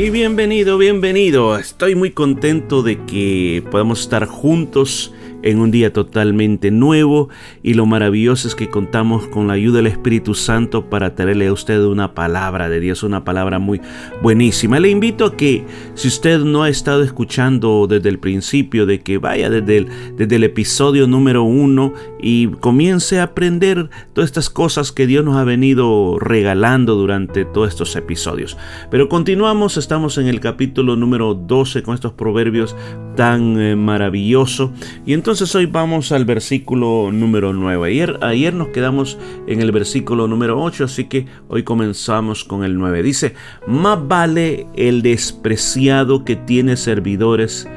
Y bienvenido, bienvenido. Estoy muy contento de que podamos estar juntos en un día totalmente nuevo y lo maravilloso es que contamos con la ayuda del Espíritu Santo para traerle a usted una palabra de Dios, una palabra muy buenísima. Le invito a que si usted no ha estado escuchando desde el principio, de que vaya desde el, desde el episodio número uno y comience a aprender todas estas cosas que Dios nos ha venido regalando durante todos estos episodios. Pero continuamos, estamos en el capítulo número 12 con estos proverbios tan eh, maravillosos y entonces entonces hoy vamos al versículo número 9. Ayer, ayer nos quedamos en el versículo número 8, así que hoy comenzamos con el 9. Dice, más vale el despreciado que tiene servidores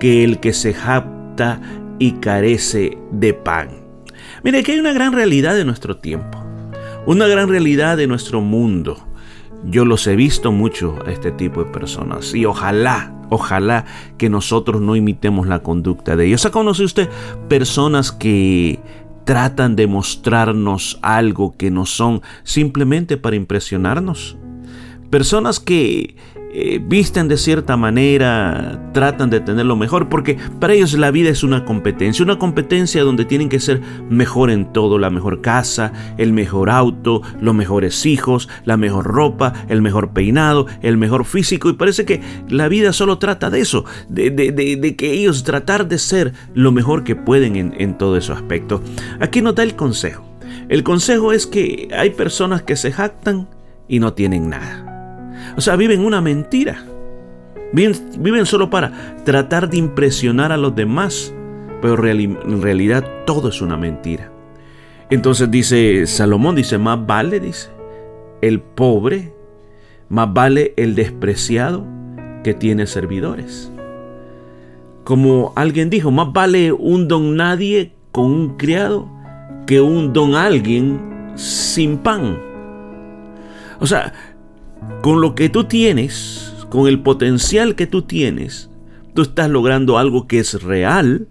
que el que se japta y carece de pan. Mire que hay una gran realidad de nuestro tiempo, una gran realidad de nuestro mundo. Yo los he visto mucho a este tipo de personas y ojalá Ojalá que nosotros no imitemos la conducta de ellos. ¿Ha conocido usted personas que tratan de mostrarnos algo que no son simplemente para impresionarnos? Personas que eh, visten de cierta manera, tratan de tener lo mejor, porque para ellos la vida es una competencia, una competencia donde tienen que ser mejor en todo, la mejor casa, el mejor auto, los mejores hijos, la mejor ropa, el mejor peinado, el mejor físico, y parece que la vida solo trata de eso, de, que ellos tratar de ser lo mejor que pueden en, todo ese aspecto. Aquí nos da el consejo. El consejo es que hay personas que se jactan y no tienen nada. O sea, viven una mentira. Viven, solo para tratar de impresionar a los demás. Pero en realidad todo es una mentira. Entonces dice Salomón, dice, más vale, dice, el pobre, más vale el despreciado que tiene servidores. Como alguien dijo, más vale un don nadie con un criado que un don alguien sin pan. O sea, con lo que tú tienes, con el potencial que tú tienes, tú estás logrando algo que es real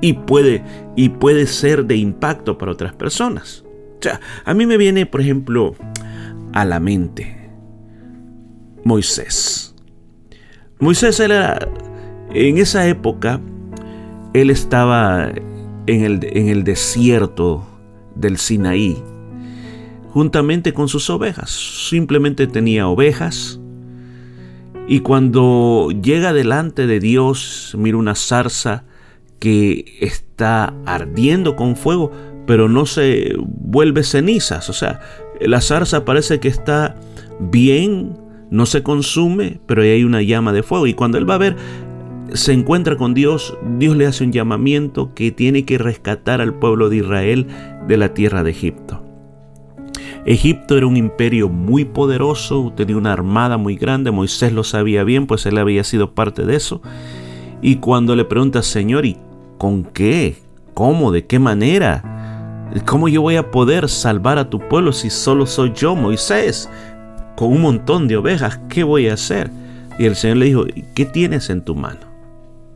y puede, y puede ser de impacto para otras personas. O sea, a mí me viene, por ejemplo, a la mente Moisés. Moisés era, en esa época, él estaba en el, en el desierto del Sinaí juntamente con sus ovejas. Simplemente tenía ovejas. Y cuando llega delante de Dios, mira una zarza que está ardiendo con fuego, pero no se vuelve cenizas. O sea, la zarza parece que está bien, no se consume, pero hay una llama de fuego. Y cuando él va a ver, se encuentra con Dios, Dios le hace un llamamiento que tiene que rescatar al pueblo de Israel de la tierra de Egipto. Egipto era un imperio muy poderoso, tenía una armada muy grande, Moisés lo sabía bien, pues él había sido parte de eso. Y cuando le pregunta, Señor, ¿y con qué? ¿Cómo? ¿De qué manera? ¿Cómo yo voy a poder salvar a tu pueblo si solo soy yo, Moisés? Con un montón de ovejas, ¿qué voy a hacer? Y el Señor le dijo, ¿qué tienes en tu mano?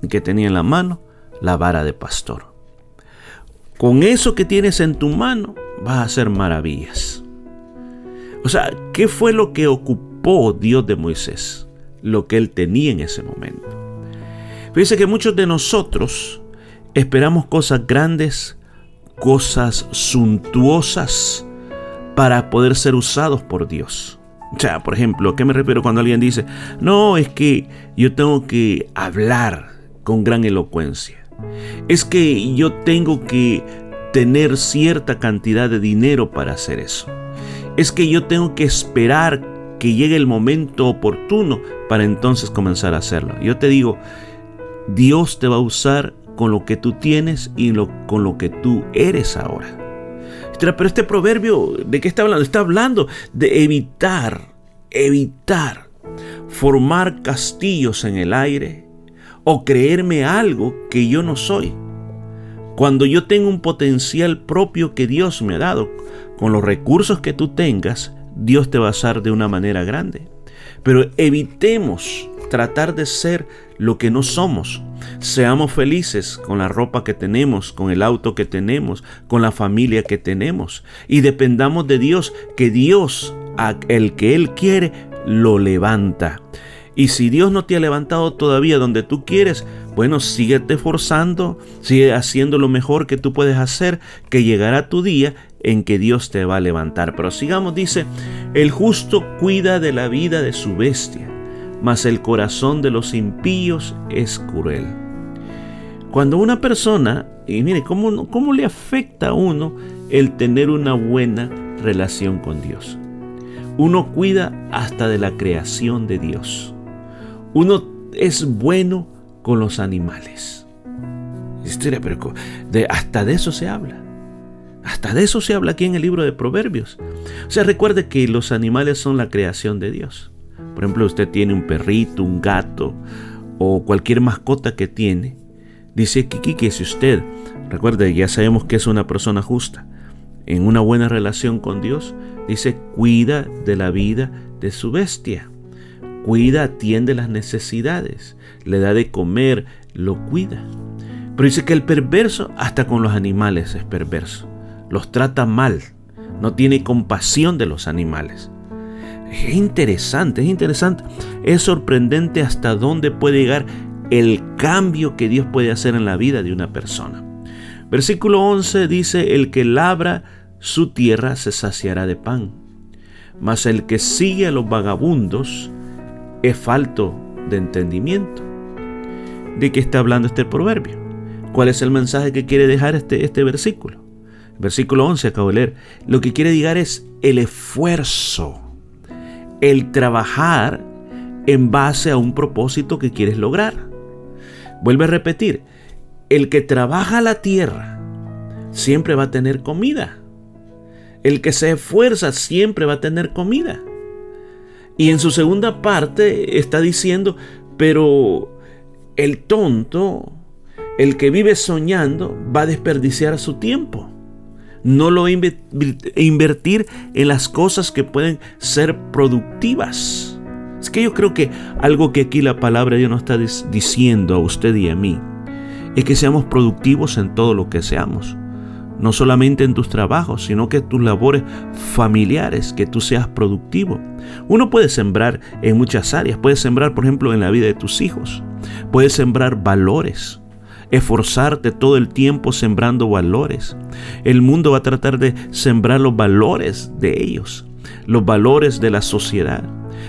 ¿Qué tenía en la mano? La vara de pastor. Con eso que tienes en tu mano vas a hacer maravillas. O sea, ¿qué fue lo que ocupó Dios de Moisés? Lo que él tenía en ese momento. Fíjense que muchos de nosotros esperamos cosas grandes, cosas suntuosas para poder ser usados por Dios. O sea, por ejemplo, ¿a qué me refiero cuando alguien dice, no, es que yo tengo que hablar con gran elocuencia? Es que yo tengo que tener cierta cantidad de dinero para hacer eso es que yo tengo que esperar que llegue el momento oportuno para entonces comenzar a hacerlo. Yo te digo, Dios te va a usar con lo que tú tienes y con lo que tú eres ahora. Pero este proverbio, ¿de qué está hablando? Está hablando de evitar, evitar formar castillos en el aire o creerme algo que yo no soy. Cuando yo tengo un potencial propio que Dios me ha dado, con los recursos que tú tengas, Dios te va a usar de una manera grande. Pero evitemos tratar de ser lo que no somos. Seamos felices con la ropa que tenemos, con el auto que tenemos, con la familia que tenemos. Y dependamos de Dios, que Dios, el que Él quiere, lo levanta. Y si Dios no te ha levantado todavía donde tú quieres, bueno, síguete forzando, sigue haciendo lo mejor que tú puedes hacer, que llegará tu día en que Dios te va a levantar. Pero sigamos, dice, el justo cuida de la vida de su bestia, mas el corazón de los impíos es cruel. Cuando una persona, y mire, ¿cómo, cómo le afecta a uno el tener una buena relación con Dios? Uno cuida hasta de la creación de Dios. Uno es bueno con los animales. pero de, hasta de eso se habla. Hasta de eso se habla aquí en el libro de Proverbios. O sea, recuerde que los animales son la creación de Dios. Por ejemplo, usted tiene un perrito, un gato o cualquier mascota que tiene. Dice Kiki que si usted, recuerde, ya sabemos que es una persona justa, en una buena relación con Dios, dice, cuida de la vida de su bestia. Cuida, atiende las necesidades, le da de comer, lo cuida. Pero dice que el perverso hasta con los animales es perverso. Los trata mal, no tiene compasión de los animales. Es interesante, es interesante. Es sorprendente hasta dónde puede llegar el cambio que Dios puede hacer en la vida de una persona. Versículo 11 dice, el que labra su tierra se saciará de pan, mas el que sigue a los vagabundos es falto de entendimiento. ¿De qué está hablando este proverbio? ¿Cuál es el mensaje que quiere dejar este, este versículo? Versículo 11 acabo de leer. Lo que quiere llegar es el esfuerzo, el trabajar en base a un propósito que quieres lograr. Vuelve a repetir, el que trabaja la tierra siempre va a tener comida. El que se esfuerza siempre va a tener comida. Y en su segunda parte está diciendo, pero el tonto, el que vive soñando, va a desperdiciar su tiempo. No lo invertir en las cosas que pueden ser productivas. Es que yo creo que algo que aquí la palabra de Dios nos está diciendo a usted y a mí es que seamos productivos en todo lo que seamos no solamente en tus trabajos, sino que tus labores familiares, que tú seas productivo. Uno puede sembrar en muchas áreas, puedes sembrar, por ejemplo, en la vida de tus hijos, puedes sembrar valores, esforzarte todo el tiempo sembrando valores. El mundo va a tratar de sembrar los valores de ellos, los valores de la sociedad.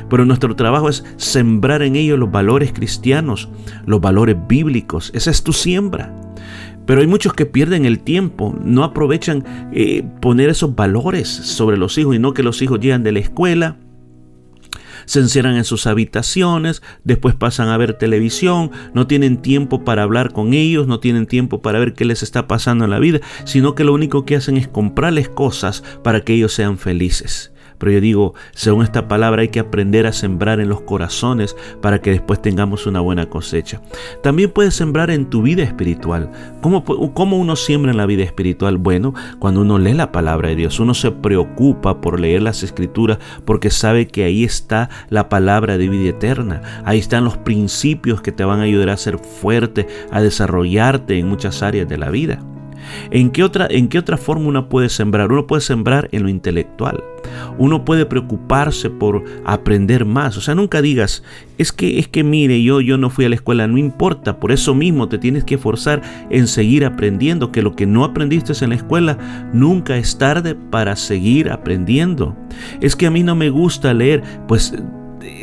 Pero nuestro trabajo es sembrar en ellos los valores cristianos, los valores bíblicos. Esa es tu siembra. Pero hay muchos que pierden el tiempo, no aprovechan eh, poner esos valores sobre los hijos y no que los hijos llegan de la escuela, se encierran en sus habitaciones, después pasan a ver televisión, no tienen tiempo para hablar con ellos, no tienen tiempo para ver qué les está pasando en la vida, sino que lo único que hacen es comprarles cosas para que ellos sean felices. Pero yo digo, según esta palabra hay que aprender a sembrar en los corazones para que después tengamos una buena cosecha. También puedes sembrar en tu vida espiritual. ¿Cómo, ¿Cómo uno siembra en la vida espiritual? Bueno, cuando uno lee la palabra de Dios, uno se preocupa por leer las escrituras porque sabe que ahí está la palabra de vida eterna. Ahí están los principios que te van a ayudar a ser fuerte, a desarrollarte en muchas áreas de la vida. ¿En qué, otra, ¿En qué otra forma uno puede sembrar? Uno puede sembrar en lo intelectual. Uno puede preocuparse por aprender más. O sea, nunca digas, es que, es que mire, yo, yo no fui a la escuela, no importa. Por eso mismo te tienes que esforzar en seguir aprendiendo, que lo que no aprendiste en la escuela nunca es tarde para seguir aprendiendo. Es que a mí no me gusta leer, pues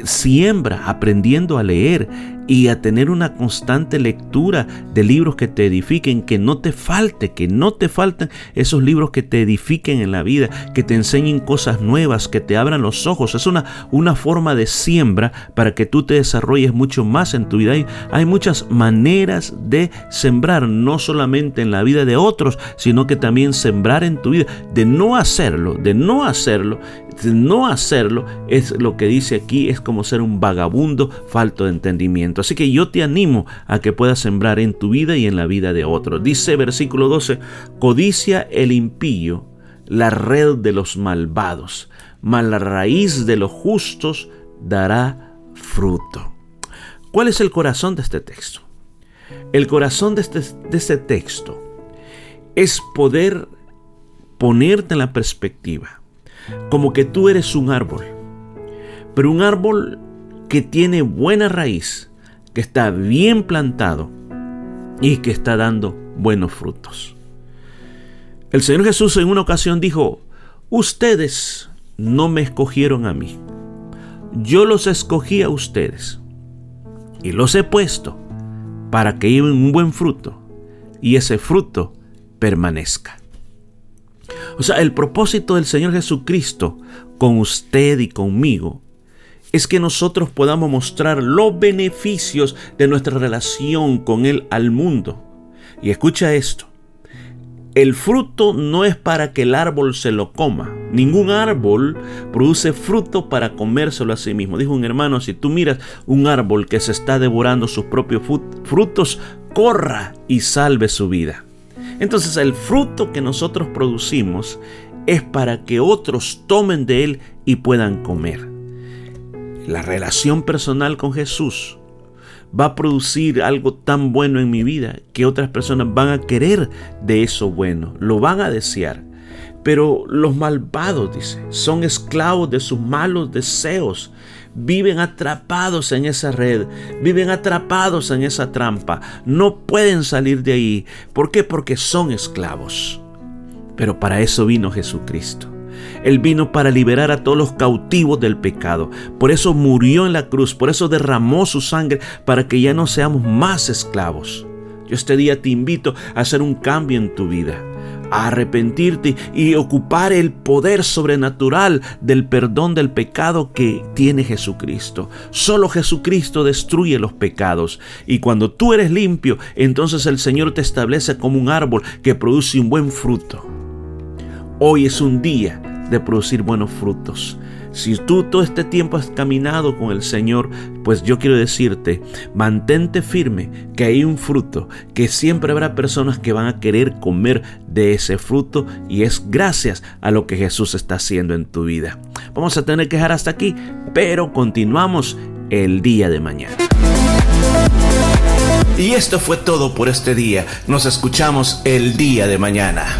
siembra aprendiendo a leer y a tener una constante lectura de libros que te edifiquen, que no te falte, que no te falten esos libros que te edifiquen en la vida, que te enseñen cosas nuevas, que te abran los ojos. Es una, una forma de siembra para que tú te desarrolles mucho más en tu vida. Hay, hay muchas maneras de sembrar, no solamente en la vida de otros, sino que también sembrar en tu vida. De no hacerlo, de no hacerlo, no hacerlo es lo que dice aquí, es como ser un vagabundo falto de entendimiento. Así que yo te animo a que puedas sembrar en tu vida y en la vida de otros. Dice versículo 12, codicia el impío la red de los malvados, mas la raíz de los justos dará fruto. ¿Cuál es el corazón de este texto? El corazón de este, de este texto es poder ponerte en la perspectiva como que tú eres un árbol, pero un árbol que tiene buena raíz, que está bien plantado y que está dando buenos frutos. El Señor Jesús en una ocasión dijo, ustedes no me escogieron a mí, yo los escogí a ustedes y los he puesto para que lleven un buen fruto y ese fruto permanezca. O sea, el propósito del Señor Jesucristo con usted y conmigo es que nosotros podamos mostrar los beneficios de nuestra relación con Él al mundo. Y escucha esto. El fruto no es para que el árbol se lo coma. Ningún árbol produce fruto para comérselo a sí mismo. Dijo un hermano, si tú miras un árbol que se está devorando sus propios frutos, corra y salve su vida. Entonces el fruto que nosotros producimos es para que otros tomen de él y puedan comer. La relación personal con Jesús va a producir algo tan bueno en mi vida que otras personas van a querer de eso bueno, lo van a desear. Pero los malvados, dice, son esclavos de sus malos deseos viven atrapados en esa red, viven atrapados en esa trampa, no pueden salir de ahí. ¿Por qué? Porque son esclavos. Pero para eso vino Jesucristo. Él vino para liberar a todos los cautivos del pecado. Por eso murió en la cruz, por eso derramó su sangre, para que ya no seamos más esclavos. Yo este día te invito a hacer un cambio en tu vida a arrepentirte y ocupar el poder sobrenatural del perdón del pecado que tiene Jesucristo. Solo Jesucristo destruye los pecados. Y cuando tú eres limpio, entonces el Señor te establece como un árbol que produce un buen fruto. Hoy es un día de producir buenos frutos. Si tú todo este tiempo has caminado con el Señor, pues yo quiero decirte, mantente firme, que hay un fruto, que siempre habrá personas que van a querer comer de ese fruto y es gracias a lo que Jesús está haciendo en tu vida. Vamos a tener que dejar hasta aquí, pero continuamos el día de mañana. Y esto fue todo por este día. Nos escuchamos el día de mañana.